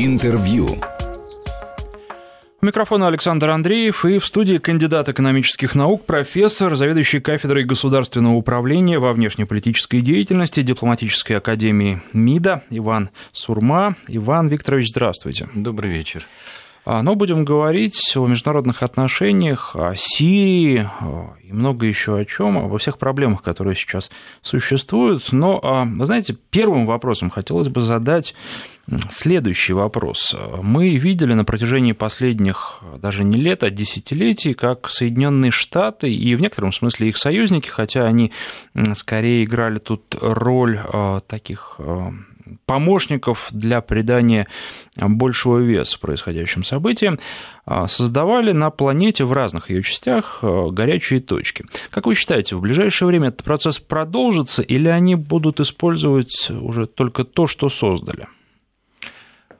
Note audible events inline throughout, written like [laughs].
Интервью. У микрофона Александр Андреев и в студии кандидат экономических наук, профессор, заведующий кафедрой государственного управления во внешнеполитической деятельности Дипломатической академии МИДа Иван Сурма. Иван Викторович, здравствуйте. Добрый вечер. А, но будем говорить о международных отношениях, о Сирии и много еще о чем, обо всех проблемах, которые сейчас существуют. Но, а, вы знаете, первым вопросом хотелось бы задать следующий вопрос. Мы видели на протяжении последних даже не лет, а десятилетий, как Соединенные Штаты и в некотором смысле их союзники, хотя они скорее играли тут роль а, таких помощников для придания большего веса происходящим событиям, а, создавали на планете в разных ее частях горячие точки. Как вы считаете, в ближайшее время этот процесс продолжится или они будут использовать уже только то, что создали?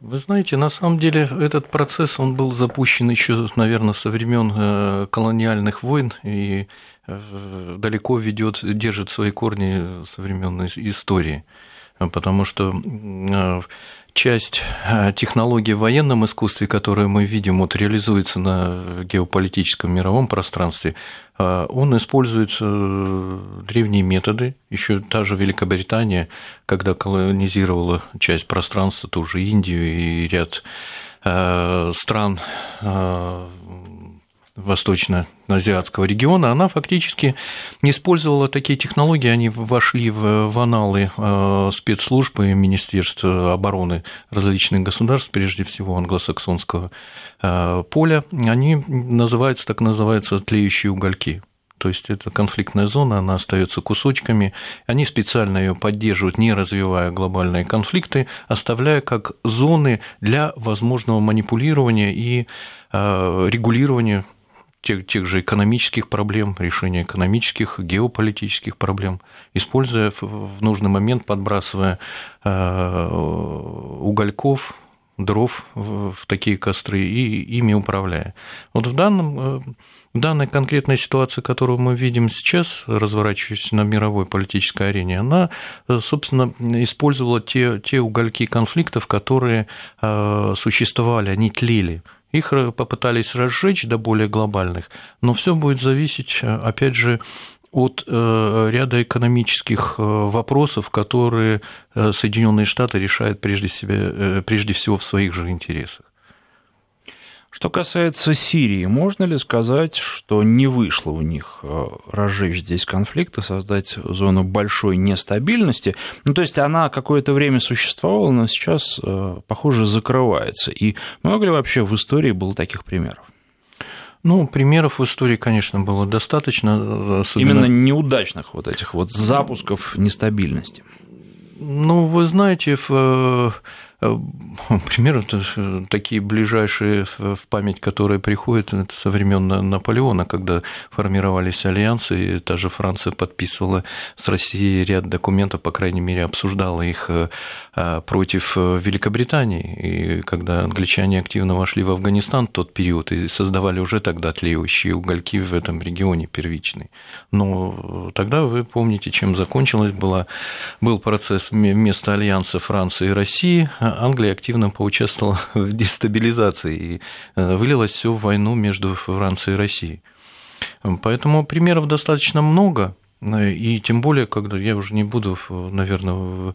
Вы знаете, на самом деле этот процесс, он был запущен еще, наверное, со времен э, колониальных войн и э, далеко ведет, держит свои корни со времен истории. Потому что э, часть э, технологий в военном искусстве, которую мы видим, вот реализуется на геополитическом мировом пространстве, э, он использует древние методы. Еще та же Великобритания, когда колонизировала часть пространства, тоже Индию и ряд стран восточно-азиатского региона, она фактически не использовала такие технологии, они вошли в, аналы э, спецслужб и Министерств обороны различных государств, прежде всего англосаксонского э, поля, они называются, так называются, тлеющие угольки. То есть это конфликтная зона, она остается кусочками. Они специально ее поддерживают, не развивая глобальные конфликты, оставляя как зоны для возможного манипулирования и э, регулирования тех, тех же экономических проблем, решения экономических, геополитических проблем, используя в нужный момент, подбрасывая э, угольков, дров в такие костры и ими управляя. Вот в, данном, э, в данной конкретной ситуации, которую мы видим сейчас, разворачивающейся на мировой политической арене, она, э, собственно, использовала те, те угольки конфликтов, которые существовали, они тлели – их попытались разжечь до более глобальных, но все будет зависеть, э, опять же, от э, ряда экономических э, вопросов, которые Соединенные Штаты решают прежде, себе, прежде всего в своих же интересах. Что касается Сирии, можно ли сказать, что не вышло у них э, разжечь здесь конфликт и создать зону большой нестабильности? Ну, то есть она какое-то время существовала, но сейчас, э, похоже, закрывается. И много ли вообще в истории было таких примеров? Ну, примеров в истории, конечно, было достаточно. Особенно... Именно неудачных вот этих вот запусков нестабильности. Ну, вы знаете, в Э, [laughs] примерно э, такие ближайшие в память, которые приходят, это со времен Наполеона, когда формировались альянсы, и та же Франция подписывала с Россией ряд документов, по крайней мере, обсуждала их э, против Великобритании. И когда англичане активно вошли в Афганистан в тот период и создавали уже тогда тлеющие угольки в этом регионе первичный. Но тогда вы помните, чем закончилось. Была, был процесс вместо альянса Франции и России, Англия активно поучаствовала [laughs] в дестабилизации и э, вылилось все в войну между Францией и Россией. Поэтому примеров достаточно много, э, и тем более, когда я уже не буду, наверное,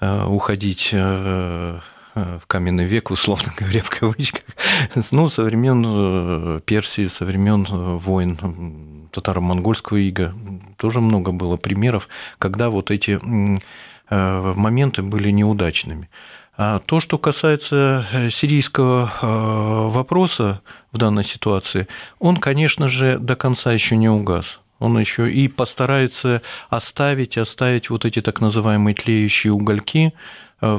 э, уходить в каменный век, [laughs] условно говоря, в кавычках, [laughs] ну, со времен Персии, со времен войн татаро-монгольского ига, тоже много было примеров, когда вот эти моменты были неудачными. А то, что касается э, сирийского э, вопроса в данной ситуации, он, конечно же, до конца еще не угас. Он еще и постарается оставить, оставить вот эти так называемые тлеющие угольки, э,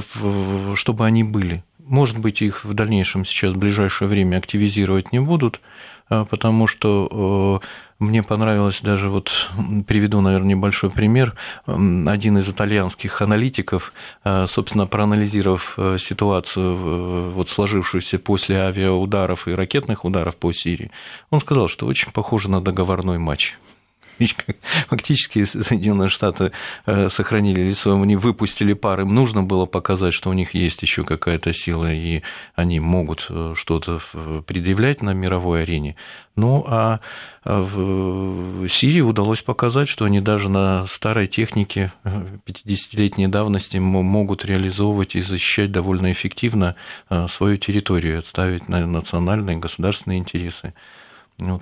чтобы они были. Может быть, их в дальнейшем сейчас, в ближайшее время активизировать не будут, потому что мне понравилось даже, вот приведу, наверное, небольшой пример. Один из итальянских аналитиков, э, собственно, проанализировав э, ситуацию, вот сложившуюся после авиаударов и ракетных ударов по Сирии, он сказал, что очень похоже на договорной матч. Фактически Соединенные Штаты э, сохранили лицо, они выпустили пар, им нужно было показать, что у них есть еще какая-то сила, и они могут э, что-то предъявлять на мировой арене. Ну, а, а в Сирии удалось показать, что они даже на старой технике 50-летней давности могут реализовывать и защищать довольно эффективно э, свою территорию, отставить на национальные государственные интересы.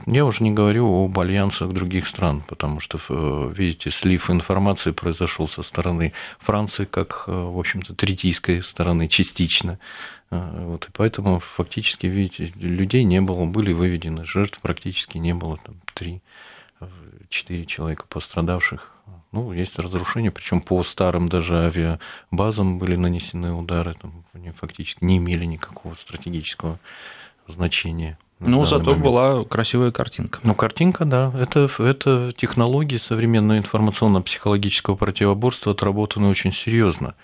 Я уже не говорю об альянсах других стран, потому что, э, видите, слив информации произошел со стороны Франции, как, э, в общем-то, третийской стороны частично. Э, вот, и поэтому фактически, видите, людей не было, были выведены, жертв практически не было, там, три, четыре человека пострадавших. Ну, есть разрушения, причем по старым даже авиабазам были нанесены удары, там, они фактически не имели никакого стратегического значения. Ну, зато момент. была красивая картинка. Ну, картинка, да. Это, это технологии современного информационно-психологического противоборства отработаны очень серьезно.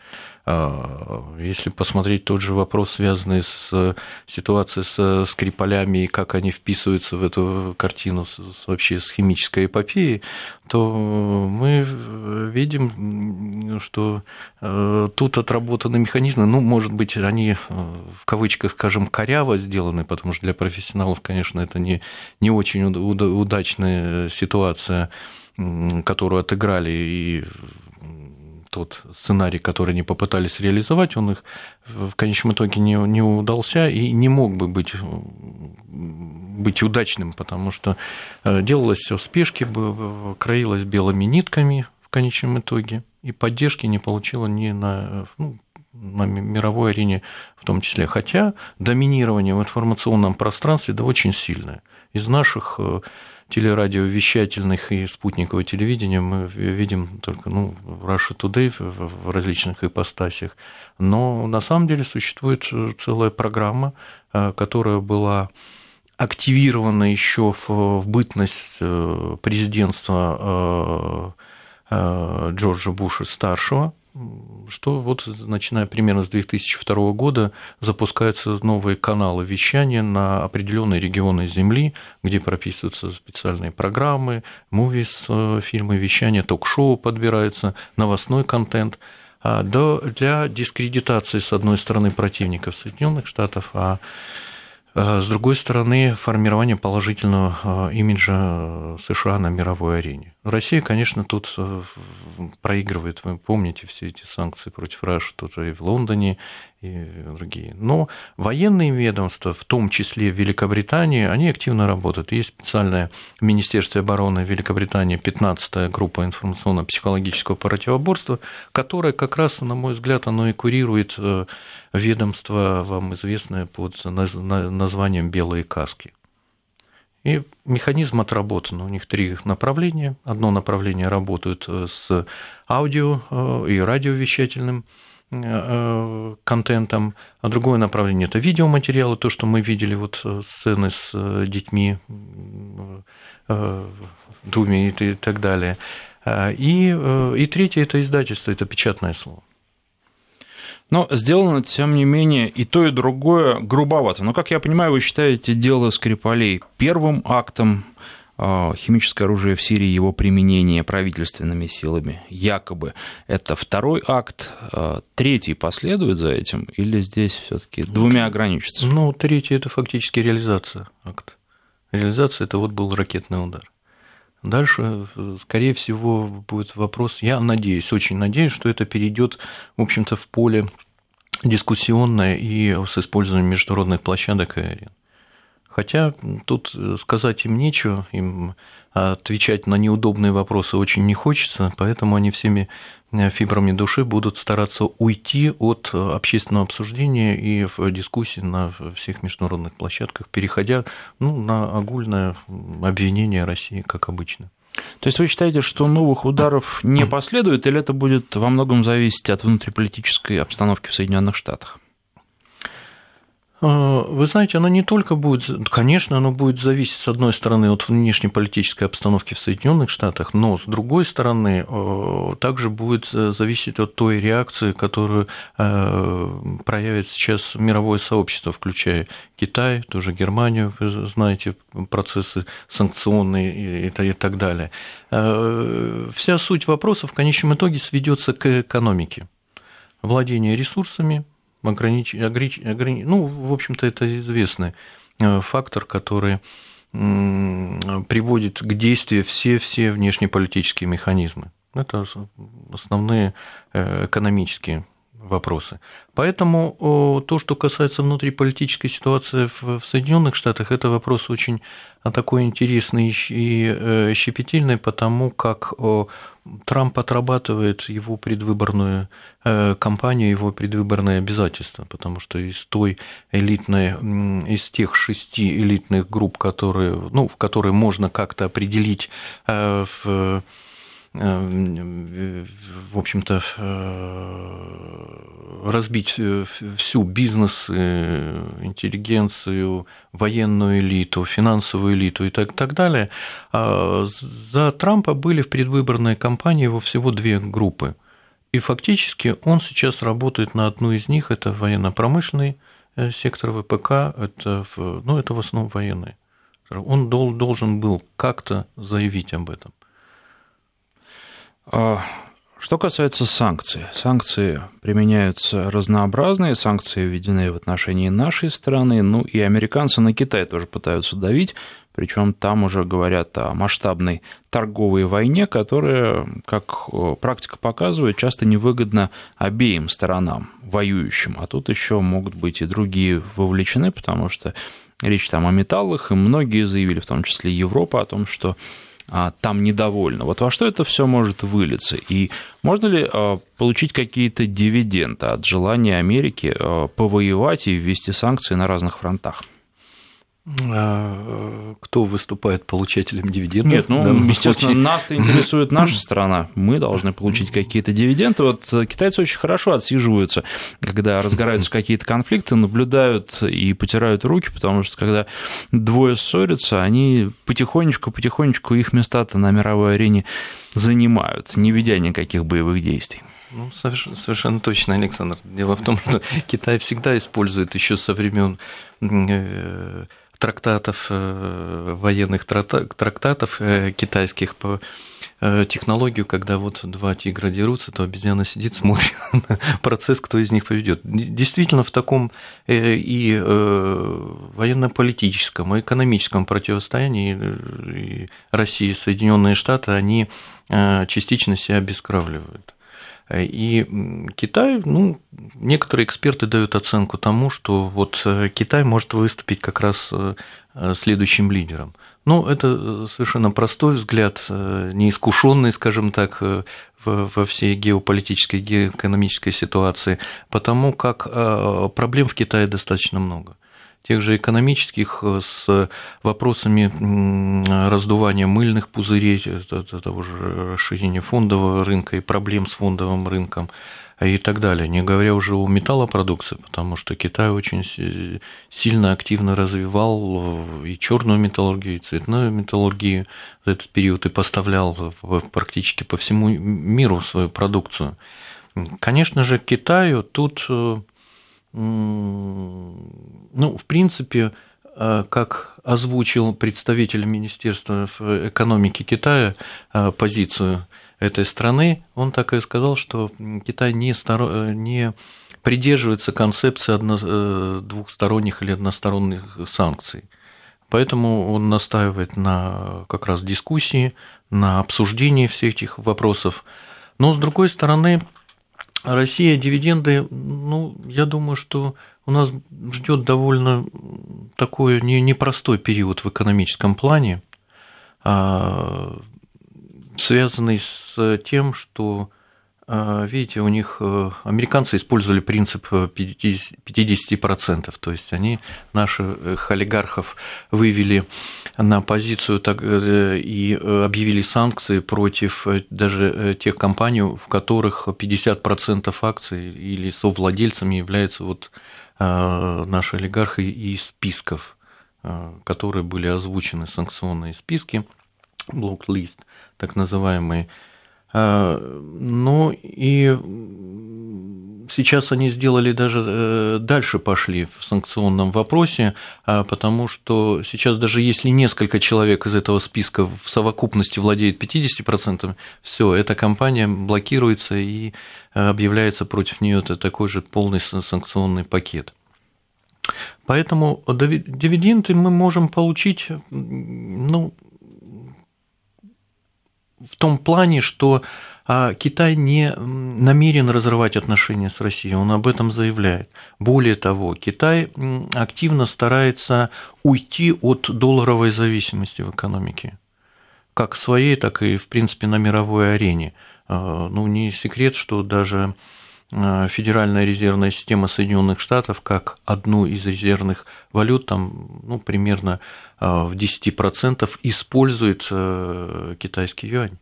А, если посмотреть тот же вопрос, связанный с ситуацией с Скрипалями и как они вписываются в эту картину с, вообще с химической эпопеей, то мы видим, что э, тут отработаны механизмы, ну, может быть, они э, в кавычках, скажем, коряво сделаны, потому что для профессионалов, конечно, это не, не очень удачная ситуация, которую отыграли и тот сценарий, который они попытались реализовать, он их в конечном итоге не, не удался и не мог бы быть, быть удачным, потому что э, делалось все в спешке, краилось белыми нитками в конечном итоге, и поддержки не получило ни на, ну, на мировой арене в том числе. Хотя доминирование в информационном пространстве да очень сильное. Из наших э, телерадиовещательных и спутникового телевидения мы видим только ну, Russia Today в различных ипостасях. Но на самом деле существует целая программа, э, которая была активирована еще в, бытность э, президентства э, Джорджа Буша старшего, что вот начиная примерно с 2002 года запускаются новые каналы вещания на определенные регионы Земли, где прописываются специальные программы, мувис, э, фильмы, вещания, ток-шоу подбирается, новостной контент. А, для дискредитации, с одной стороны, противников Соединенных Штатов, а с другой стороны, формирование положительного э, имиджа США на мировой арене. Россия, конечно, тут э, проигрывает. Вы помните все эти санкции против Раши, тоже и в Лондоне, и другие. Но военные ведомства, в том числе в Великобритании, они активно работают. Есть специальное Министерство обороны Великобритании, 15-я группа информационно-психологического противоборства, которая как раз, на мой взгляд, оно и курирует э, ведомство, вам известное под названием «Белые каски». И механизм отработан. У них три направления. Одно направление работают э, с аудио э, и радиовещательным контентом, а другое направление – это видеоматериалы, то, что мы видели, вот э, сцены с э, детьми, Думе и так далее. И, и третье – это издательство, это печатное слово. Но сделано, тем не менее, и то, и другое грубовато. Но, как я понимаю, вы считаете дело Скрипалей первым актом а, химическое оружие в Сирии, его применение правительственными силами, якобы это второй акт, а, третий последует за этим, или здесь все-таки двумя ограничится? Ну, третий это фактически реализация акта. Реализация это вот был ракетный удар. Дальше, скорее всего, будет вопрос, я надеюсь, очень надеюсь, что это перейдет, в общем-то, в поле дискуссионное и с использованием международных площадок и арен. Хотя тут сказать им нечего, им отвечать на неудобные вопросы очень не хочется, поэтому они всеми э, фибрами души будут стараться уйти от э, общественного обсуждения и в дискуссии на всех международных площадках, переходя ну, на огульное обвинение России, как обычно. То есть вы считаете, что новых ударов не [clears throat] последует, или это будет во многом зависеть от внутриполитической обстановки в Соединенных Штатах? Вы знаете, оно не только будет, конечно, оно будет зависеть, с одной стороны, от внешнеполитической обстановки в Соединенных Штатах, но с другой стороны, также будет зависеть от той реакции, которую проявит сейчас мировое сообщество, включая Китай, тоже Германию, вы знаете, процессы санкционные и так далее. Вся суть вопроса в конечном итоге сведется к экономике. Владение ресурсами, огранич... огранич... огранич... ну, в общем-то, это известный э, фактор, который приводит к действию все-все внешнеполитические механизмы. Это основные э, экономические вопросы. Поэтому то, что касается внутриполитической ситуации в Соединенных Штатах, это вопрос очень а, такой интересный и э, щепетильный, потому как Трамп отрабатывает его предвыборную э, кампанию, его предвыборные обязательства, потому что из той элитной, из тех шести элитных групп, которые, ну, в которые можно как-то определить э, в в общем-то, э, разбить э, всю бизнес, интеллигенцию, военную элиту, финансовую элиту и так, так далее. А за Трампа были в предвыборной кампании его всего две группы. И фактически он сейчас работает на одну из них, это военно-промышленный сектор ВПК, это, ну, это в основном военный. Он должен был как-то заявить об этом. А, что касается санкций, санкции применяются разнообразные, санкции введены в отношении нашей страны, ну и американцы на Китай тоже пытаются давить, причем там уже говорят о масштабной торговой войне, которая, как практика показывает, часто невыгодна обеим сторонам, воюющим. А тут еще могут быть и другие вовлечены, потому что речь там о металлах, и многие заявили, в том числе Европа, о том, что там недовольны. Вот во что это все может вылиться? И можно ли а, получить какие-то дивиденды от желания Америки а, повоевать и ввести санкции на разных фронтах? А, кто выступает получателем дивидендов? Нет, ну, естественно, случае? нас-то интересует наша страна. Мы должны получить какие-то дивиденды. Вот китайцы очень хорошо отсиживаются, когда разгораются какие-то конфликты, наблюдают и потирают руки, потому что когда двое ссорятся, они потихонечку-потихонечку их места-то на мировой арене занимают, не ведя никаких боевых действий. Ну, совершенно, совершенно точно, Александр. Дело в том, что Китай всегда использует еще со времен э, трактатов, э, военных трактатов э, китайских по э, технологию, когда вот два тигра дерутся, то обезьяна сидит, [laughs] смотрит на процесс, кто из них поведет. Действительно, в таком и военно-политическом, и экономическом противостоянии России и Соединенные Штаты, они частично себя обескравливают. И Китай, ну, некоторые эксперты дают оценку тому, что вот э, Китай может выступить как раз э, следующим лидером. Ну, это э, совершенно простой взгляд, неискушенный, скажем так, во всей геополитической, геоэкономической ситуации, потому как проблем в Китае достаточно много тех же экономических э, с вопросами раздувания мыльных пузырей, того же расширения фондового рынка и проблем с фондовым рынком и так далее. Не говоря уже о металлопродукции, потому что Китай очень сильно активно развивал э, и черную металлургию, и цветную металлургию за этот период и поставлял практически по всему миру свою продукцию. Конечно же, Китаю тут э, ну, в принципе, э, как озвучил представитель Министерства экономики Китая э, позицию этой страны, он так и сказал, что Китай не, старо... Э, не придерживается концепции одно... двухсторонних или односторонних санкций. Поэтому он настаивает на как раз дискуссии, на обсуждении всех этих вопросов. Но, с другой стороны, Россия дивиденды, ну, я думаю, что у нас ждет довольно такой непростой период в экономическом плане, а, связанный с тем, что видите, у них э, американцы использовали принцип 50%, то есть они наших олигархов вывели на позицию так, э, и объявили санкции против э, даже тех компаний, в которых 50% акций или совладельцами являются вот наши олигархи из списков, которые были озвучены, санкционные списки, блок-лист, так называемый. Ну и сейчас они сделали даже э, дальше пошли в санкционном вопросе, а, потому что сейчас даже если несколько человек из этого списка в совокупности владеет 50%, все, эта компания блокируется и э, объявляется против нее такой же полный санкционный пакет. Поэтому дивиденды мы можем получить ну, в том плане, что а Китай не намерен разрывать отношения с Россией, он об этом заявляет. Более того, Китай активно старается уйти от долларовой зависимости в экономике, как своей, так и, в принципе, на мировой арене. А, ну, не секрет, что даже Федеральная резервная система Соединенных Штатов как одну из резервных валют, там, ну, примерно в 10% использует э, китайский юань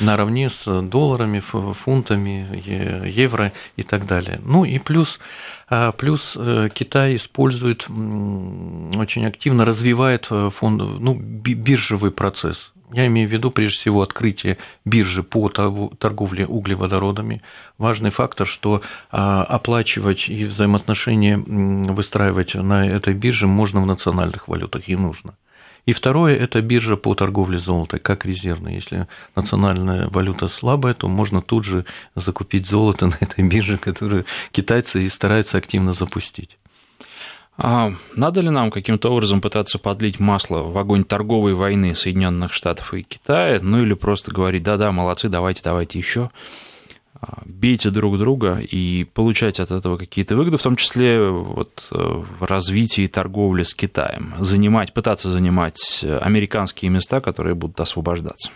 наравне с долларами, фунтами, евро и так далее. Ну и плюс, плюс э, Китай использует, очень активно развивает э, фонд, ну, биржевый процесс. Я имею в виду, прежде всего, открытие биржи по торговле углеводородами. Важный фактор, что а, оплачивать и взаимоотношения выстраивать на этой бирже можно в национальных валютах и нужно. И второе – это биржа по торговле золота, как резервная. Если национальная валюта слабая, то можно тут же закупить золото [laughs] на этой бирже, которую китайцы и стараются активно запустить. А надо ли нам каким-то образом пытаться подлить масло в огонь торговой войны Соединенных Штатов и Китая, ну или просто говорить, да-да, молодцы, давайте, давайте еще? А, бейте друг друга и получать от этого какие-то выгоды, в том числе вот э, в развитии торговли с Китаем, занимать, пытаться занимать американские места, которые будут освобождаться.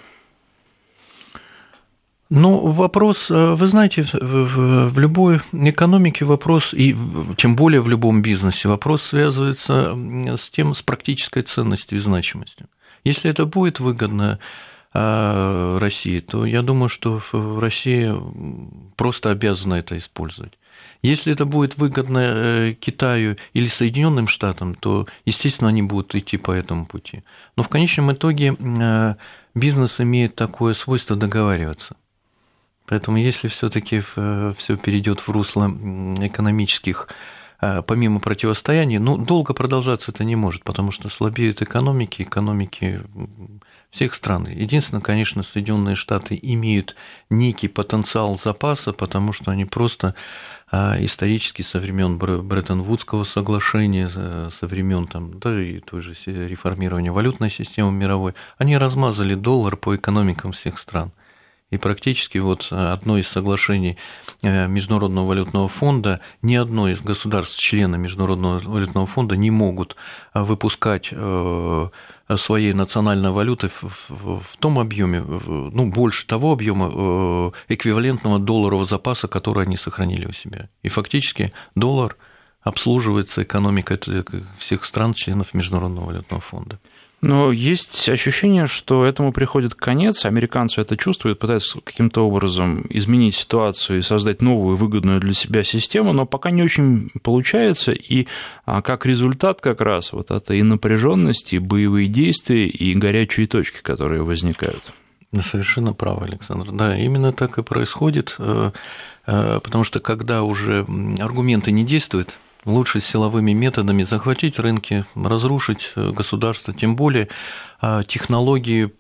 Ну, вопрос, э, вы знаете, в любой экономике вопрос, и тем более в любом бизнесе, вопрос связывается с тем, с практической ценностью и значимостью. Если это будет выгодно а, России, то я думаю, что в России просто обязана это использовать. Если это будет выгодно э, Китаю или Соединенным Штатам, то, естественно, они будут идти по этому пути. Но в конечном итоге э, бизнес имеет такое свойство договариваться. Поэтому если все-таки все перейдет в русло экономических э, помимо противостояния, ну, долго продолжаться это не может, потому что слабеют экономики, экономики всех стран. Единственное, конечно, Соединенные Штаты имеют некий потенциал запаса, потому что они просто а, исторически со времен Бреттон-Вудского соглашения, со времен там, да, и той же реформирования валютной системы мировой, они размазали доллар по экономикам всех стран. И практически вот одно из соглашений э, Международного валютного фонда, ни одно из государств, члена Международного валютного фонда не могут а, выпускать э, своей национальной валюты в, том объеме, ну, больше того объема э, эквивалентного долларового запаса, который они сохранили у себя. И фактически доллар обслуживается экономикой всех стран, членов Международного валютного фонда. Но есть ощущение, что этому приходит конец, американцы это чувствуют, пытаются каким-то образом изменить ситуацию и создать новую выгодную для себя систему, но пока не очень получается, и а, как результат как раз вот это и напряженность, и боевые действия, и горячие точки, которые возникают. Совершенно правы, Александр. Да, именно так и происходит, э, э, потому что когда уже аргументы не действуют, лучше силовыми методами захватить рынки, разрушить э, государство, тем более а, технологии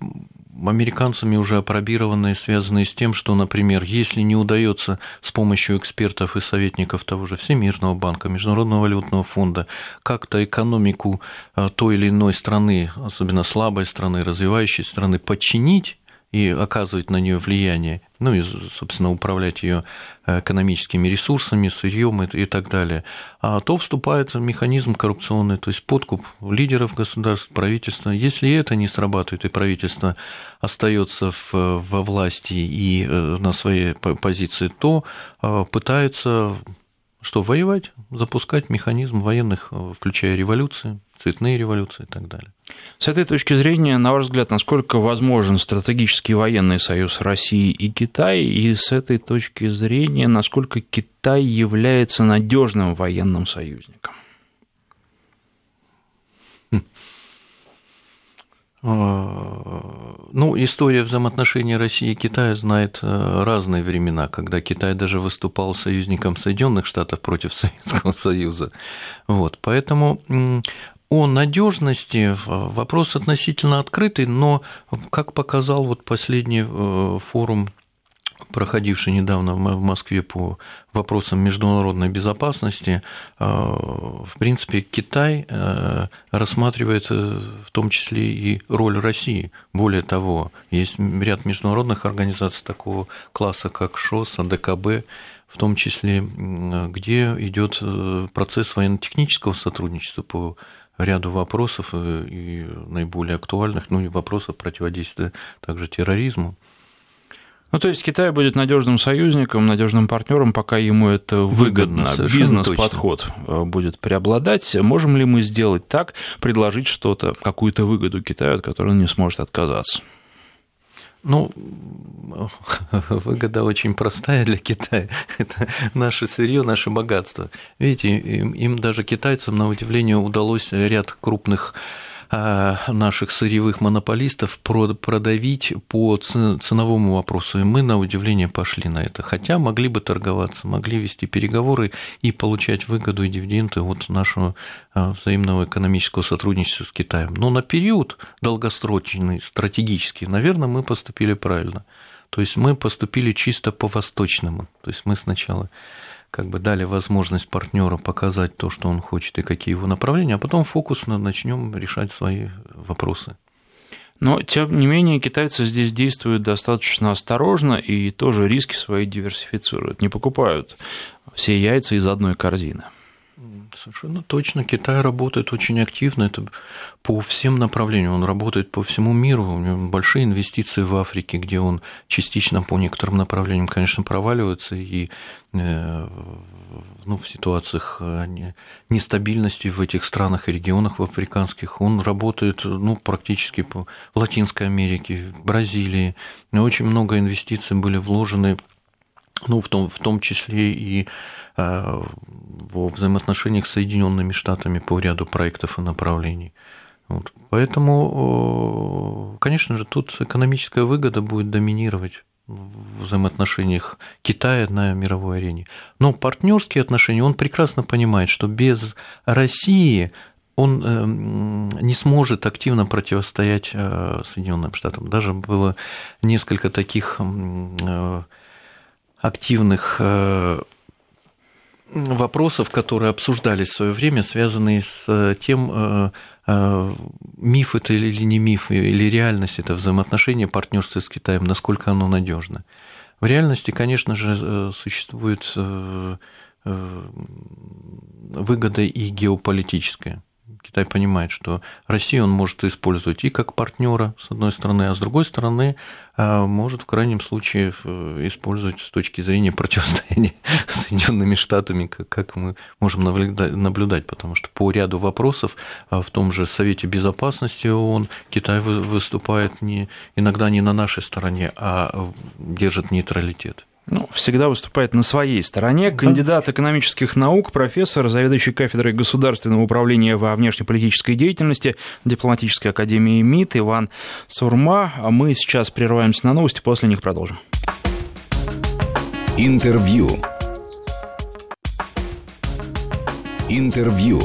американцами уже опробированные, связанные с тем, что, например, если не удается с помощью экспертов и советников того же Всемирного банка, Международного валютного фонда, как-то экономику а, той или иной страны, особенно слабой страны, развивающей страны, подчинить и оказывать на нее влияние, ну и, собственно, управлять ее э, экономическими ресурсами, сырьем и, так далее, а то вступает механизм коррупционный, то есть подкуп лидеров государств, правительства. Если это не срабатывает, и правительство остается в, во власти и э, на своей позиции, то э, пытается что, воевать, запускать механизм военных, включая революции, цветные революции и так далее. С этой точки зрения, на ваш взгляд, насколько возможен стратегический военный союз России и Китая, и с этой точки зрения, насколько Китай является надежным военным союзником? А, ну, история взаимоотношений России и Китая знает э, разные времена, когда Китай даже выступал союзником Соединенных Штатов против Советского Союза. Вот, поэтому о надежности вопрос относительно открытый, но, как показал вот последний э, форум проходивший недавно в Москве по вопросам международной безопасности, э, в принципе, Китай э, рассматривает э, в том числе и роль России. Более того, есть ряд международных организаций такого класса, как ШОС, АДКБ, в том числе, где идет процесс военно-технического сотрудничества по ряду вопросов и наиболее актуальных, ну и вопросов противодействия также терроризму. Ну, то есть Китай будет надежным союзником, надежным партнером, пока ему это выгодно. выгодно Бизнес-подход э, будет преобладать. Можем ли мы сделать так, предложить что-то, какую-то выгоду Китаю, от которой он не сможет отказаться? Ну, [laughs] выгода очень простая для Китая. [laughs] Это наше сырье, наше богатство. Видите, им, им даже китайцам, на удивление, удалось ряд крупных наших сырьевых монополистов продавить по ценовому вопросу. И мы, на удивление, пошли на это. Хотя могли бы торговаться, могли вести переговоры и получать выгоду и дивиденды от нашего э, взаимного экономического сотрудничества с Китаем. Но на период долгосрочный, стратегический, наверное, мы поступили правильно. То есть мы поступили чисто по-восточному. То есть мы сначала как бы дали возможность партнеру показать то, что он хочет и какие его направления, а потом фокусно начнем решать свои вопросы. Но, тем не менее, китайцы здесь действуют достаточно осторожно и тоже риски свои диверсифицируют. Не покупают все яйца из одной корзины. Совершенно точно. Китай работает очень активно. Это по всем направлениям. Он работает по всему миру. У него большие инвестиции в Африке, где он частично по некоторым направлениям, конечно, проваливается. И э, ну, в ситуациях э, нестабильности в этих странах и регионах в африканских он работает ну, практически по Латинской Америке, Бразилии. Очень много инвестиций были вложены ну, в, том, в том числе и э, во взаимоотношениях с Соединенными Штатами по ряду проектов и направлений. Вот. Поэтому, конечно же, тут экономическая выгода будет доминировать в взаимоотношениях Китая на мировой арене. Но партнерские отношения, он прекрасно понимает, что без России он эм, не сможет активно противостоять э, Соединенным Штатам. Даже было несколько таких э, активных э, вопросов, которые обсуждались в свое время, связанные с э, тем, э, миф это или не миф, или реальность это взаимоотношения партнерства с Китаем, насколько оно надежно. В реальности, конечно же, существует выгода и геополитическая. Китай понимает, что Россию он может использовать и как партнера, с одной стороны, а с другой стороны, а, может в крайнем случае использовать с точки зрения противостояния с [laughs] Соединенными Штатами, как мы можем наблюдать, потому что по ряду вопросов а, в том же Совете Безопасности ООН Китай выступает не, иногда не на нашей стороне, а держит нейтралитет ну, всегда выступает на своей стороне. Кандидат экономических наук, профессор, заведующий кафедрой государственного управления во внешнеполитической деятельности Дипломатической академии МИД Иван Сурма. А мы сейчас прерываемся на новости, после них продолжим. Интервью. Интервью.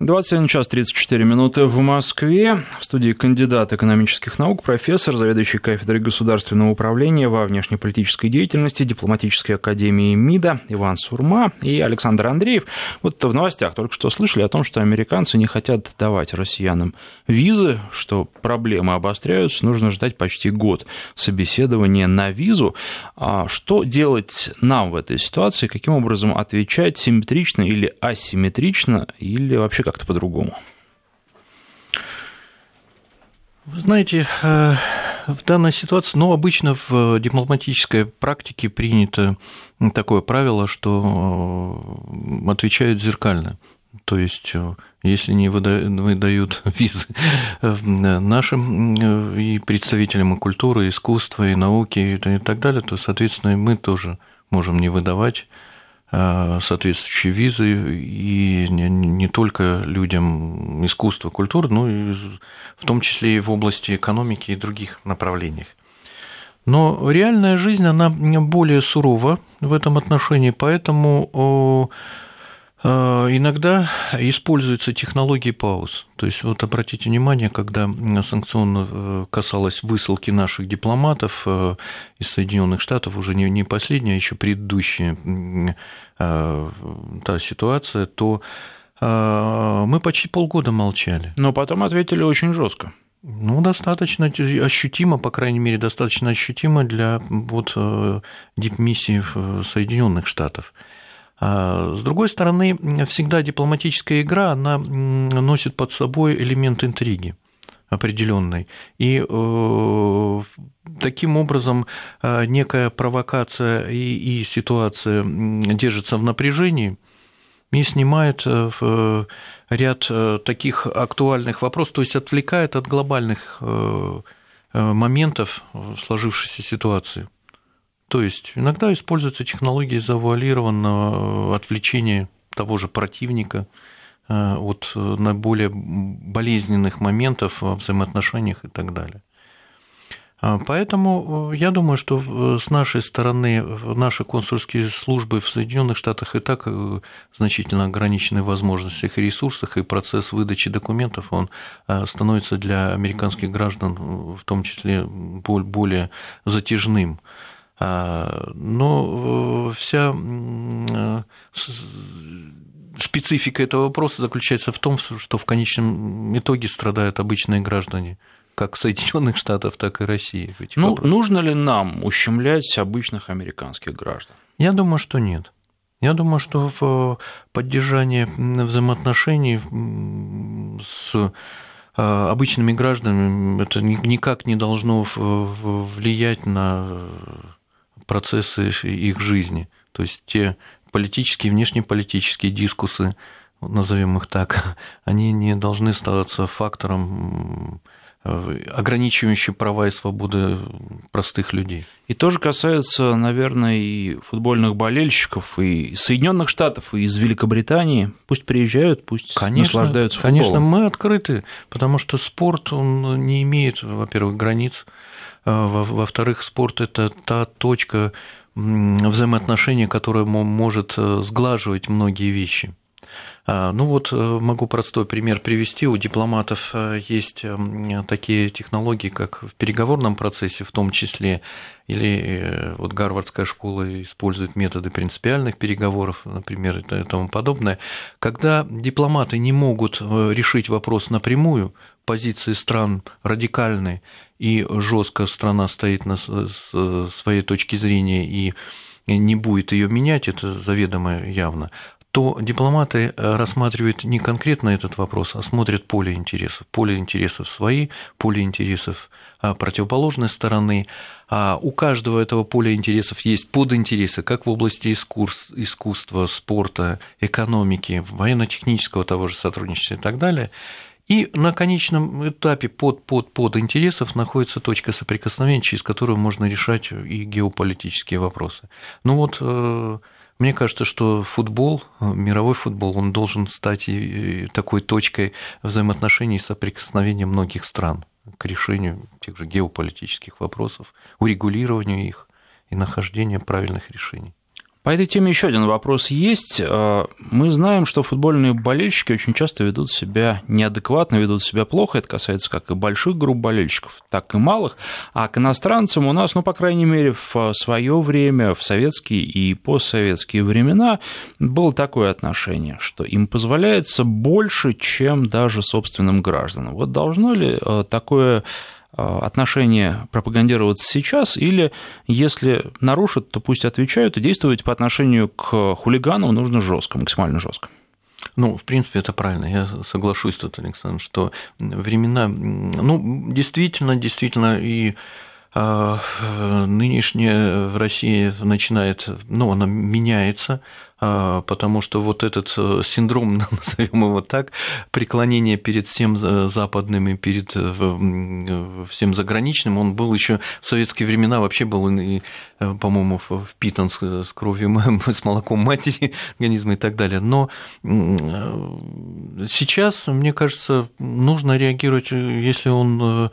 21 час 34 минуты в Москве. В студии кандидат экономических наук, профессор, заведующий кафедрой государственного управления во внешнеполитической деятельности Дипломатической академии МИДа Иван Сурма и Александр Андреев. Вот в новостях только что слышали о том, что американцы не хотят давать россиянам визы, что проблемы обостряются, нужно ждать почти год собеседования на визу. А что делать нам в этой ситуации, каким образом отвечать симметрично или асимметрично, или вообще как-то по-другому? Вы знаете, э, в данной ситуации, ну, обычно в дипломатической практике принято такое правило, что э, отвечают зеркально. То есть, э, если не выдают [laughs] визы э, нашим э, и представителям и культуры, и искусства, и науки и так далее, то, соответственно, мы тоже можем не выдавать соответствующие визы и не только людям искусства, культуры, но и в том числе и в области экономики и других направлениях. Но реальная жизнь, она более сурова в этом отношении, поэтому иногда используются технологии пауз. То есть, вот обратите внимание, когда санкционно э, касалось высылки наших дипломатов э, из Соединенных Штатов, уже не, не последняя, а еще предыдущая э, та ситуация, то мы почти полгода молчали. Но потом ответили очень жестко. Ну, достаточно ощутимо, по крайней мере, достаточно ощутимо для вот дипмиссии Соединенных Штатов. А, с другой стороны, всегда дипломатическая игра, она носит под собой элемент интриги определенной. И э, таким образом э, некая провокация и, и ситуация держится в напряжении и снимает э, в ряд таких актуальных вопросов, то есть отвлекает от глобальных моментов сложившейся ситуации. То есть иногда используются технологии завуалированного отвлечения того же противника э, от э, наиболее болезненных моментов в взаимоотношениях и так далее. А, поэтому э, я думаю, что с нашей стороны наши консульские службы в Соединенных Штатах и так значительно ограничены в возможностях и ресурсах, и процесс выдачи документов он становится для американских граждан в том числе более затяжным. А, но э, вся э, специфика этого вопроса заключается в том, что в конечном итоге страдают обычные граждане как Соединенных Штатов, так и России. Ну, вопросах. нужно ли нам ущемлять обычных американских граждан? Я думаю, что нет. Я думаю, что в поддержании взаимоотношений с э, обычными гражданами это никак не должно влиять на процессы их жизни. То есть те политические, внешнеполитические дискусы, назовем их так, [laughs] они не должны ставаться фактором ограничивающим права и свободы простых людей. И тоже касается, наверное, и футбольных болельщиков, и Соединенных Штатов, и из Великобритании. Пусть приезжают, пусть конечно, наслаждаются футболом. Конечно, мы открыты, потому что спорт, он не имеет, во-первых, границ, во-вторых, спорт – это та точка взаимоотношений, которая может э, сглаживать многие вещи. А, ну вот э, могу простой пример привести. У дипломатов э, есть такие технологии, как в переговорном процессе в том числе, или вот Гарвардская школа использует методы принципиальных переговоров, например, и тому подобное. Когда дипломаты не могут решить вопрос напрямую, позиции стран радикальны, и жестко страна стоит на своей точке зрения и не будет ее менять, это заведомо явно, то дипломаты э, рассматривают не конкретно этот вопрос, а смотрят поле интересов. Поле интересов свои, поле интересов а, противоположной стороны. А у каждого этого поля интересов есть подинтересы, как в области искусства, спорта, экономики, военно-технического того же сотрудничества и так далее. И на конечном этапе под, под, под интересов находится точка соприкосновения, через которую можно решать и геополитические вопросы. Ну вот, э, мне кажется, что футбол, мировой футбол, он должен стать такой точкой взаимоотношений и соприкосновения многих стран к решению тех же геополитических вопросов, урегулированию их и нахождению правильных решений. По этой теме еще один вопрос есть. А, мы знаем, что футбольные болельщики очень часто ведут себя неадекватно, ведут себя плохо. Это касается как и больших групп болельщиков, так и малых. А к иностранцам у нас, ну, по крайней мере, в свое время, в советские и постсоветские времена было такое отношение, что им позволяется больше, чем даже собственным гражданам. Вот должно ли а, такое Э, отношения пропагандироваться сейчас, или если нарушат, то пусть отвечают, и действовать по отношению к хулиганам нужно жестко, максимально жестко. Ну, в принципе, это правильно. Я соглашусь тут, Александр, что времена, ну, действительно, действительно, и нынешняя Россия начинает, ну, она меняется, а, потому что вот этот э, синдром, [laughs] назовем его так, преклонение перед всем западным и перед э, всем заграничным, он был еще в советские времена вообще был, э, по-моему, впитан с кровью, [laughs] с молоком матери [laughs] организма и так далее. Но сейчас, мне кажется, нужно реагировать, если он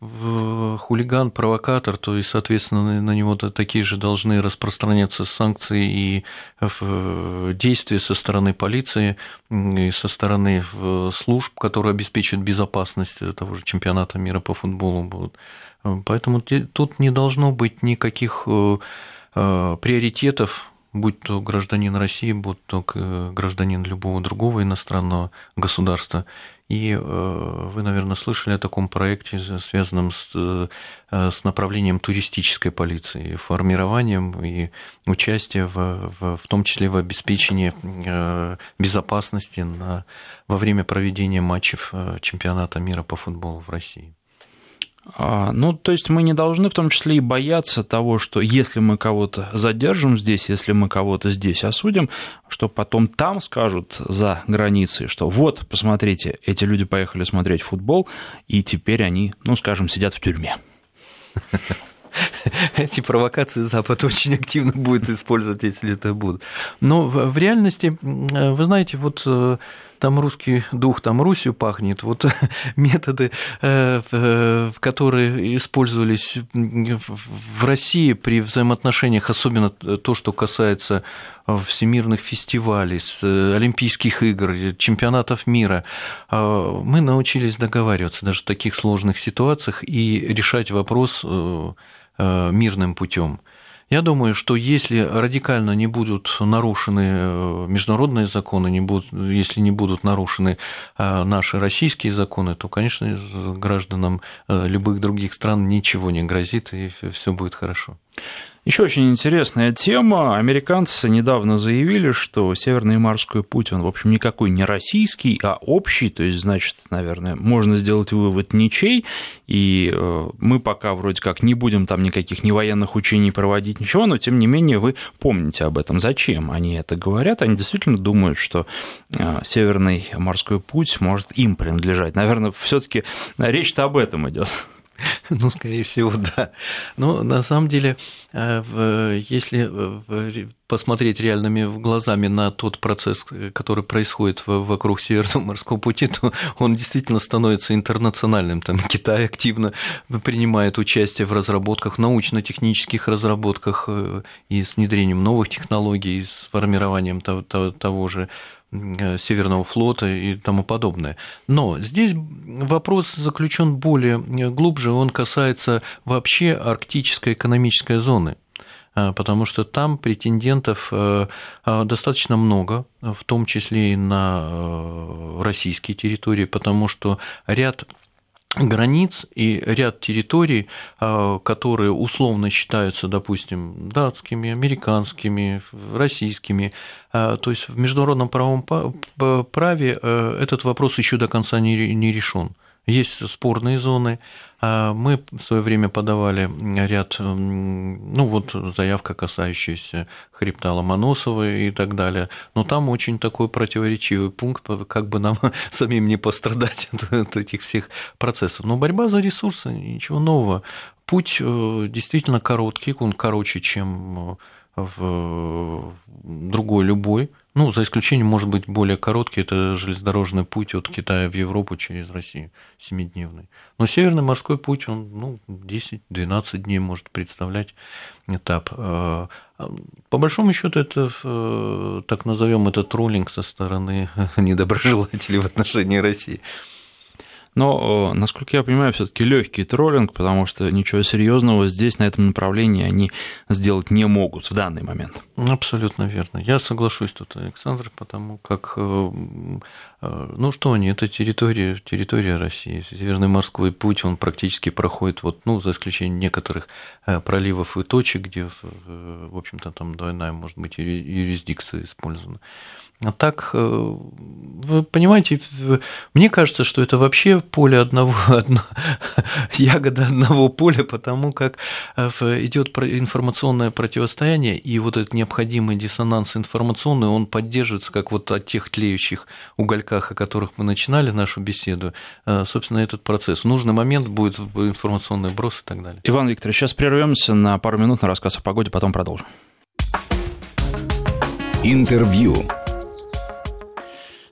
хулиган, провокатор, то есть, соответственно, на него такие же должны распространяться санкции и действия со стороны полиции, и со стороны служб, которые обеспечивают безопасность того же чемпионата мира по футболу. Поэтому тут не должно быть никаких э, э, приоритетов будь то гражданин России, будь то гражданин любого другого иностранного государства. И э, вы, наверное, слышали о таком проекте, связанном с, э, с направлением туристической полиции, формированием и участием в, в, в том числе в обеспечении э, безопасности на, во время проведения матчев чемпионата мира по футболу в России. А, ну, то есть мы не должны в том числе и бояться того, что если мы кого-то задержим здесь, если мы кого-то здесь осудим, что потом там скажут за границей, что вот, посмотрите, эти люди поехали смотреть футбол, и теперь они, ну, скажем, сидят в тюрьме. [laughs] Эти провокации Запад очень активно будет использовать, если это будут. Но в реальности, вы знаете, вот э, там русский дух, там Русью пахнет. Вот [laughs] методы, э, в которые использовались в России при взаимоотношениях, особенно то, что касается всемирных фестивалей, э, Олимпийских игр, чемпионатов мира, э, мы научились договариваться даже в таких сложных ситуациях и решать вопрос мирным путем. Я думаю, что если радикально не будут нарушены э, международные законы, не будут, если не будут нарушены э, наши российские законы, то, конечно, гражданам э, любых других стран ничего не грозит, и все будет хорошо. Еще очень интересная тема. Американцы недавно заявили, что Северный морской путь, он, в общем, никакой не российский, а общий, то есть, значит, наверное, можно сделать вывод ничей, и э, мы пока вроде как не будем там никаких ни военных учений проводить, ничего, но, тем не менее, вы помните об этом. Зачем они это говорят? Они действительно думают, что э, Северный морской путь может им принадлежать. Наверное, все таки речь-то об этом идет. [laughs] Ну, скорее всего, да. Но на самом деле, э, если э, посмотреть реальными глазами на тот процесс, который происходит вокруг Северного морского пути, то он действительно становится интернациональным. Там Китай активно принимает участие в разработках, научно-технических разработках э, и с внедрением новых технологий, с формированием того, того же Э, Северного флота и тому подобное. Но здесь вопрос заключен более э, глубже, он касается вообще арктической экономической зоны э, потому что там претендентов достаточно много, в том числе и на российские территории, потому что ряд границ и ряд территорий, а, которые условно считаются, допустим, датскими, американскими, российскими. А, то есть в международном правом праве э, этот вопрос еще до конца не решен. Есть спорные зоны. А мы в свое время подавали ряд, ну вот заявка, касающаяся хребта Ломоносова и так далее. Но там очень такой противоречивый пункт, как бы нам [laughs] самим не пострадать от этих всех процессов. Но борьба за ресурсы, ничего нового. Путь э, действительно короткий, он короче, чем в другой любой. Ну, за исключением, может быть, более короткий, это железнодорожный путь от Китая в Европу через Россию, семидневный. Но Северный морской путь, он ну, 10-12 дней может представлять этап. Э, по большому счету, это, э, так назовем это троллинг со стороны [laughs] недоброжелателей в отношении России. Но, насколько я понимаю, все-таки легкий троллинг, потому что ничего серьезного здесь на этом направлении они сделать не могут в данный момент. Абсолютно верно. Я соглашусь тут, Александр, потому как, э, э, ну что они, это территория, территория России. Северный морской путь, он практически проходит, вот, ну, за исключением некоторых э, проливов и точек, где, в общем-то, там двойная, может быть, юрисдикция использована. А так, э, вы понимаете, мне кажется, что это вообще поле одного, [laughs] одно, ягода одного поля, потому как э, идет информационное противостояние, и вот этот необходимый диссонанс информационный, он поддерживается, как вот от тех тлеющих угольках, о которых мы начинали нашу беседу, э, собственно, этот процесс. В нужный момент будет информационный брос и так далее. Иван Викторович, сейчас прервемся на пару минут на рассказ о погоде, потом продолжим. Интервью.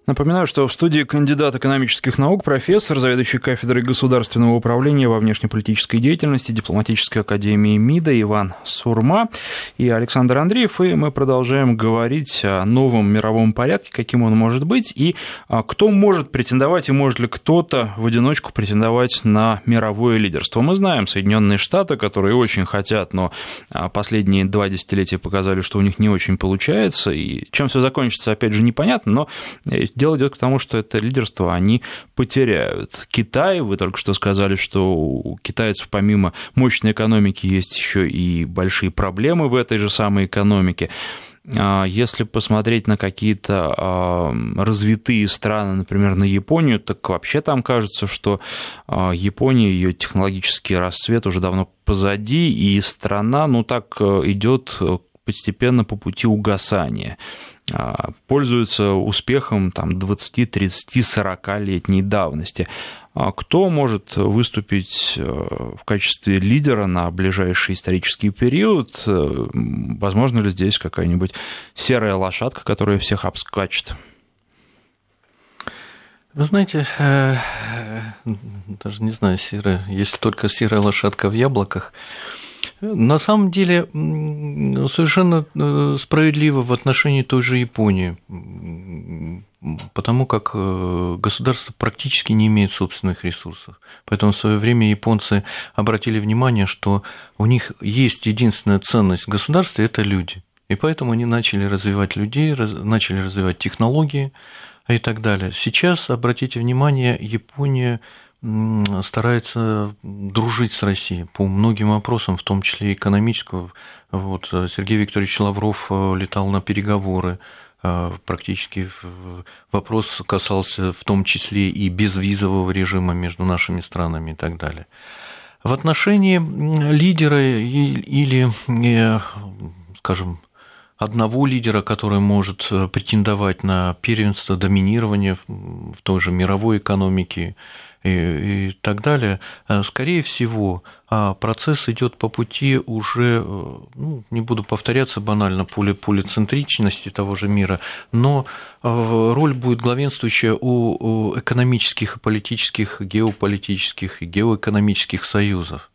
Напоминаю, что в студии кандидат экономических наук, профессор, заведующий кафедрой государственного управления во внешнеполитической деятельности Дипломатической академии МИДа Иван Сурма и Александр Андреев. И мы продолжаем говорить о новом мировом порядке, каким он может быть, и кто может претендовать, и может ли кто-то в одиночку претендовать на мировое лидерство. Мы знаем Соединенные Штаты, которые очень хотят, но а, последние два десятилетия показали, что у них не очень получается, и чем все закончится, опять же, непонятно, но дело идет к тому, что это лидерство они потеряют. Китай, вы только что сказали, что у китайцев помимо мощной экономики есть еще и большие проблемы в этой же самой экономике. А, если посмотреть на какие-то а, развитые страны, например, на Японию, так вообще там кажется, что а, Япония, ее технологический расцвет уже давно позади, и страна, ну так, идет постепенно по пути угасания. А, пользуются успехом там, 20, 30, 40-летней давности. А кто может выступить э, в качестве лидера на ближайший исторический период? Э, возможно ли здесь какая-нибудь серая лошадка, которая всех обскачет? Вы знаете, э, даже не знаю, серая, если только серая лошадка в яблоках, на самом деле совершенно э, справедливо в отношении той же Японии, потому как э, государство практически не имеет собственных ресурсов. Поэтому в свое время японцы обратили внимание, что у них есть единственная ценность в государстве – это люди. И поэтому они начали развивать людей, начали развивать технологии и так далее. Сейчас, обратите внимание, Япония старается дружить с Россией по многим вопросам, в том числе экономического. Вот, э, Сергей Викторович Лавров э, летал на переговоры, э, практически вопрос касался в том числе и безвизового режима между нашими странами и так далее. В отношении лидера или, скажем, одного лидера, который может претендовать на первенство, доминирование в той же мировой экономике, и, и так далее, э, скорее всего, а процесс идет по пути уже, э, ну, не буду повторяться банально, поли, полицентричности того же мира, но э, роль будет главенствующая у экономических и политических, геополитических и геоэкономических союзов.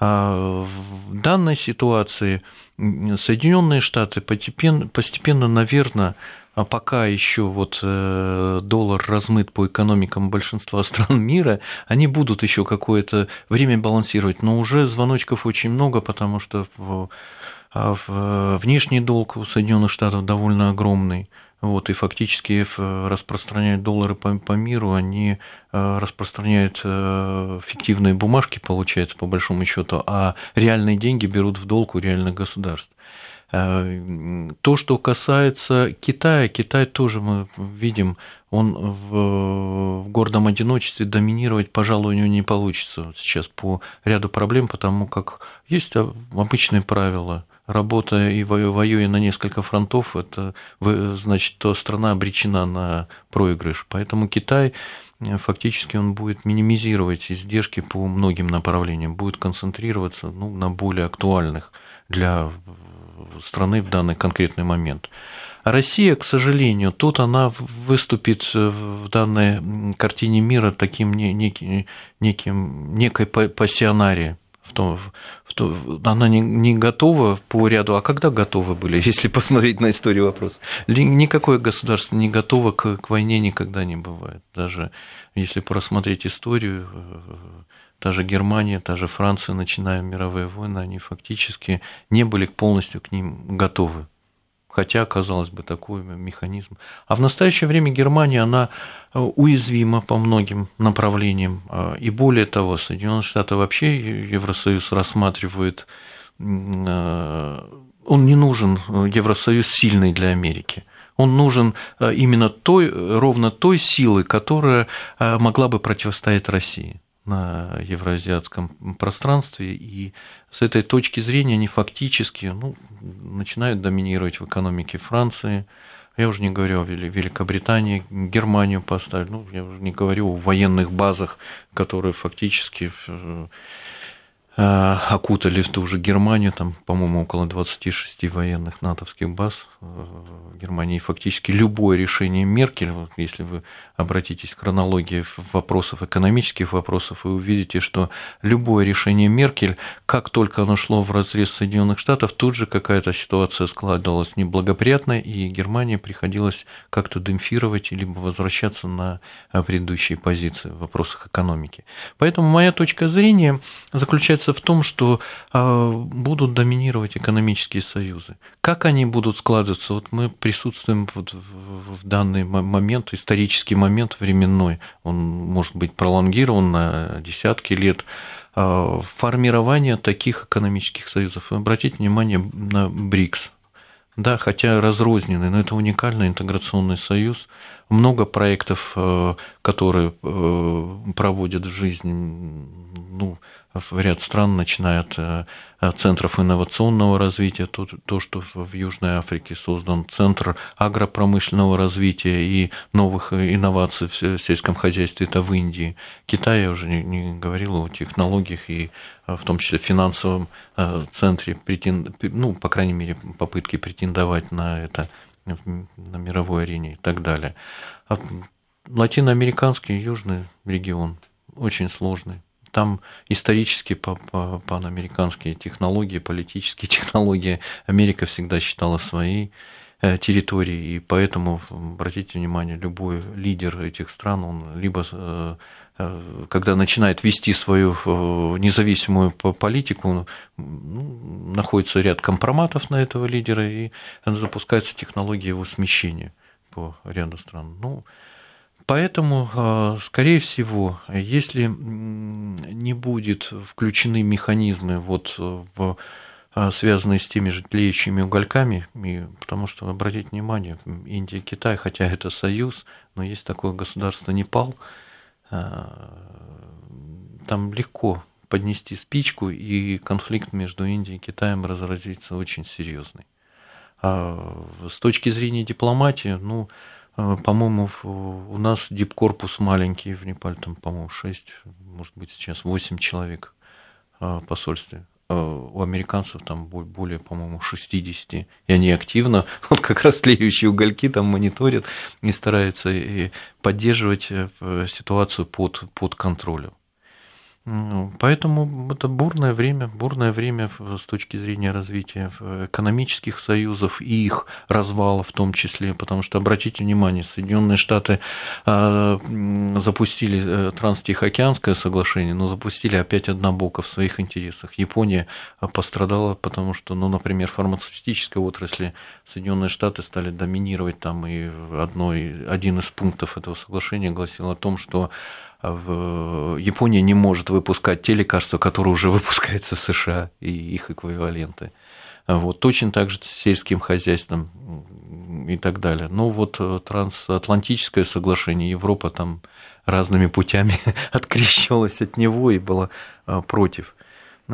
А в данной ситуации Соединенные Штаты постепенно, постепенно наверное, а пока еще вот э, доллар размыт по экономикам большинства стран мира, они будут еще какое-то время балансировать, но уже звоночков очень много, потому что а внешний долг у Соединенных Штатов довольно огромный. Вот, и фактически распространяют доллары по, по миру, они э, распространяют э, фиктивные бумажки, получается, по большому счету, а реальные деньги берут в долг у реальных государств. Э, то, что касается Китая, Китай тоже мы видим, он в, в гордом одиночестве доминировать, пожалуй, у него не получится сейчас по ряду проблем, потому как есть обычные правила. Работая и воюя на несколько фронтов, это значит, то страна обречена на проигрыш. Поэтому Китай э, фактически он будет минимизировать издержки по многим направлениям, будет концентрироваться ну, на более актуальных для страны в данный конкретный момент. А Россия, к сожалению, тут она выступит в данной картине мира таким неким, неким, некой пассионарией. В том, в том, она не, не готова по ряду, а когда готовы были, [laughs] если посмотреть на историю вопрос? Никакое государство не готово к, к войне никогда не бывает. Даже если просмотреть историю, та же Германия, та же Франция, начиная мировые войны, они фактически не были полностью к ним готовы. Хотя, казалось бы, такой механизм. А в настоящее время Германия, она э, уязвима по многим направлениям. А, и более того, Соединенные Штаты вообще Евросоюз рассматривает, э, он не нужен, Евросоюз сильный для Америки. Он нужен именно той, ровно той силы, которая могла бы противостоять России на евроазиатском пространстве, и с этой точки зрения они фактически ну, начинают доминировать в экономике Франции, я уже не говорю о Великобритании, Германию поставили, ну, я уже не говорю о военных базах, которые фактически э, окутали в ту же Германию, там, по-моему, около 26 военных натовских баз э, в Германии. Фактически любое решение Меркель, если вы обратитесь к хронологии вопросов, экономических вопросов, вы увидите, что любое решение Меркель, как только оно шло в разрез Соединенных Штатов, тут же какая-то ситуация складывалась неблагоприятная, и Германии приходилось как-то демпфировать, либо возвращаться на предыдущие позиции в вопросах экономики. Поэтому моя точка зрения заключается заключается в том, что а, будут доминировать экономические союзы. Как они будут складываться? Вот мы присутствуем в данный момент, исторический момент временной, он может быть пролонгирован на десятки лет, а, формирование таких экономических союзов. Обратите внимание на БРИКС. Да, хотя разрозненный, но это уникальный интеграционный союз. Много проектов, э, которые проводят в жизнь ну, в ряд стран, начиная от э, центров инновационного развития, то, то, что в Южной Африке создан центр агропромышленного развития и новых инноваций в сельском хозяйстве, это в Индии. Китай, я уже не, не говорил о технологиях и э, в том числе в финансовом э, центре, претен... ну, по крайней мере, попытки претендовать на это на мировой арене и так далее. А латиноамериканский южный регион очень сложный там исторически панамериканские технологии, политические [laughs] технологии Америка всегда считала своей э, территорией, и поэтому, обратите внимание, любой лидер этих стран, он либо э, э, когда начинает вести свою независимую политику, ну, находится ряд компроматов на этого лидера, и запускается технология его смещения по ряду стран. Ну, Поэтому, а, скорее всего, если не будет включены механизмы вот в а, связанные с теми же тлеющими угольками, и, потому что, обратите внимание, Индия, Китай, хотя это союз, но есть такое государство Непал, там легко поднести спичку, и конфликт между Индией и Китаем разразится очень серьезный. А с точки зрения дипломатии, ну, Э, по-моему, у нас дипкорпус маленький в Непале, там, по-моему, 6, может быть, сейчас 8 человек в посольстве. Э, у американцев там более, по-моему, 60. И они активно, [laughs] вот как раз тлеющие угольки там мониторят и стараются поддерживать э, ситуацию под, под контролем. Поэтому это бурное время, бурное время с точки зрения развития экономических союзов и их развала в том числе, потому что, обратите внимание, Соединенные Штаты а, запустили э, Транстихоокеанское соглашение, но запустили опять однобоко в своих интересах. Япония а, пострадала, потому что, ну, например, в фармацевтической отрасли Соединенные Штаты стали доминировать там, и одной, один из пунктов этого соглашения гласил о том, что Япония не может выпускать те лекарства, которые уже [laughs] выпускаются в США и их эквиваленты. Вот, точно так же с сельским хозяйством и так далее. Но вот э, трансатлантическое соглашение, Европа там разными путями [laughs] открещивалась от него и была э, против.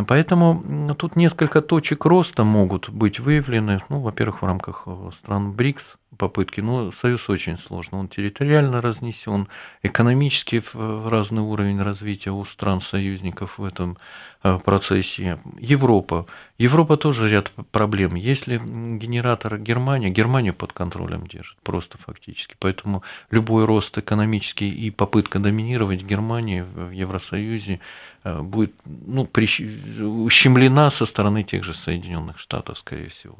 Поэтому тут несколько точек роста могут быть выявлены, ну, во-первых, в рамках э, стран БРИКС попытки, но Союз очень сложный, он территориально разнесен, экономически в разный уровень развития у стран-союзников в этом э, процессе. Европа. Европа тоже ряд проблем. Если генератор Германия, Германию под контролем держит, просто фактически. Поэтому любой рост экономический и попытка доминировать Германии в Евросоюзе Э, будет ну, ущемлена со стороны тех же Соединенных Штатов, скорее всего.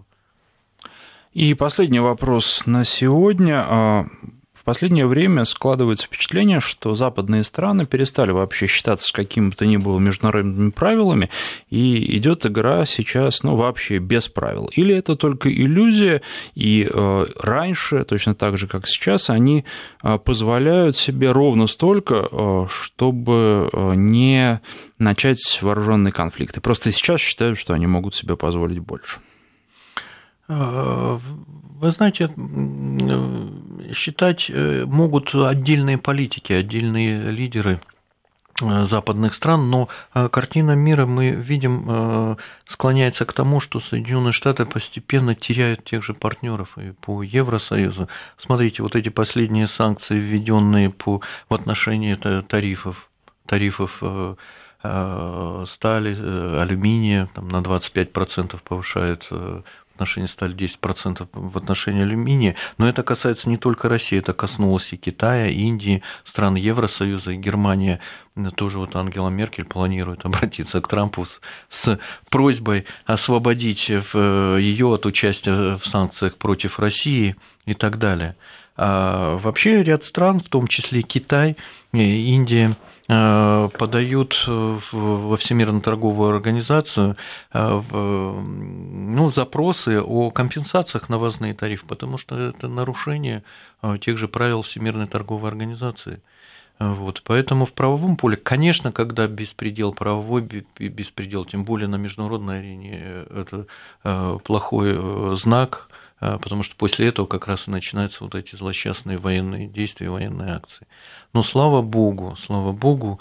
И последний вопрос на сегодня. А, в последнее время складывается впечатление, что западные страны перестали вообще считаться с какими бы то ни было международными правилами, и идет игра сейчас ну, вообще без правил. Или это только иллюзия, и э, раньше, точно так же, как сейчас, они э, позволяют себе ровно столько, чтобы не начать вооруженный конфликт. И просто сейчас считают, что они могут себе позволить больше Вы знаете, считать могут отдельные политики, отдельные лидеры западных стран, но картина мира мы видим склоняется к тому, что Соединенные Штаты постепенно теряют тех же партнеров и по Евросоюзу. Смотрите, вот эти последние санкции, введенные по, в отношении тарифов, тарифов Э, стали, э, алюминия там, на 25% повышает э, отношении стали 10% в отношении алюминия. Но это касается не только России, это коснулось и Китая, Индии, стран Евросоюза и Германия. Тоже вот Ангела Меркель планирует обратиться к Трампу с, с просьбой освободить ее от участия в санкциях против России и так далее. А вообще ряд стран, в том числе Китай, Индия, Э, подают э, во Всемирную торговую организацию э, ну, запросы о компенсациях на ввозные тарифы, потому что это нарушение тех же правил Всемирной торговой организации. Вот, поэтому в правовом поле, конечно, когда беспредел правовой, беспредел, тем более на международной арене, это плохой знак, потому что после этого как раз и начинаются вот эти злосчастные военные действия, военные акции. Но слава богу, слава богу,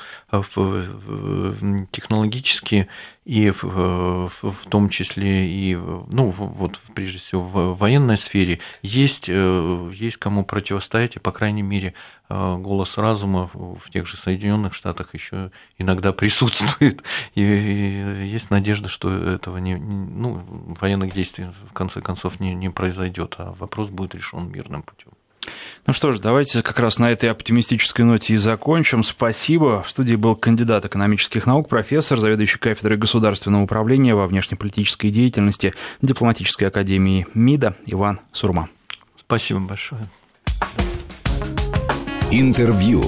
технологически и в, том числе и ну, вот прежде всего в военной сфере есть, э, есть кому противостоять, и, по крайней мере, голос разума в тех же Соединенных Штатах еще иногда присутствует. [laughs] И есть надежда, что этого не, ну, военных действий в конце концов не, не произойдет, а вопрос будет решен мирным путем. Ну что ж, давайте как раз на этой оптимистической ноте и закончим. Спасибо. В студии был кандидат экономических наук, профессор, заведующий кафедрой государственного управления во внешнеполитической деятельности Дипломатической академии МИДа Иван Сурма. Спасибо большое. Интервью.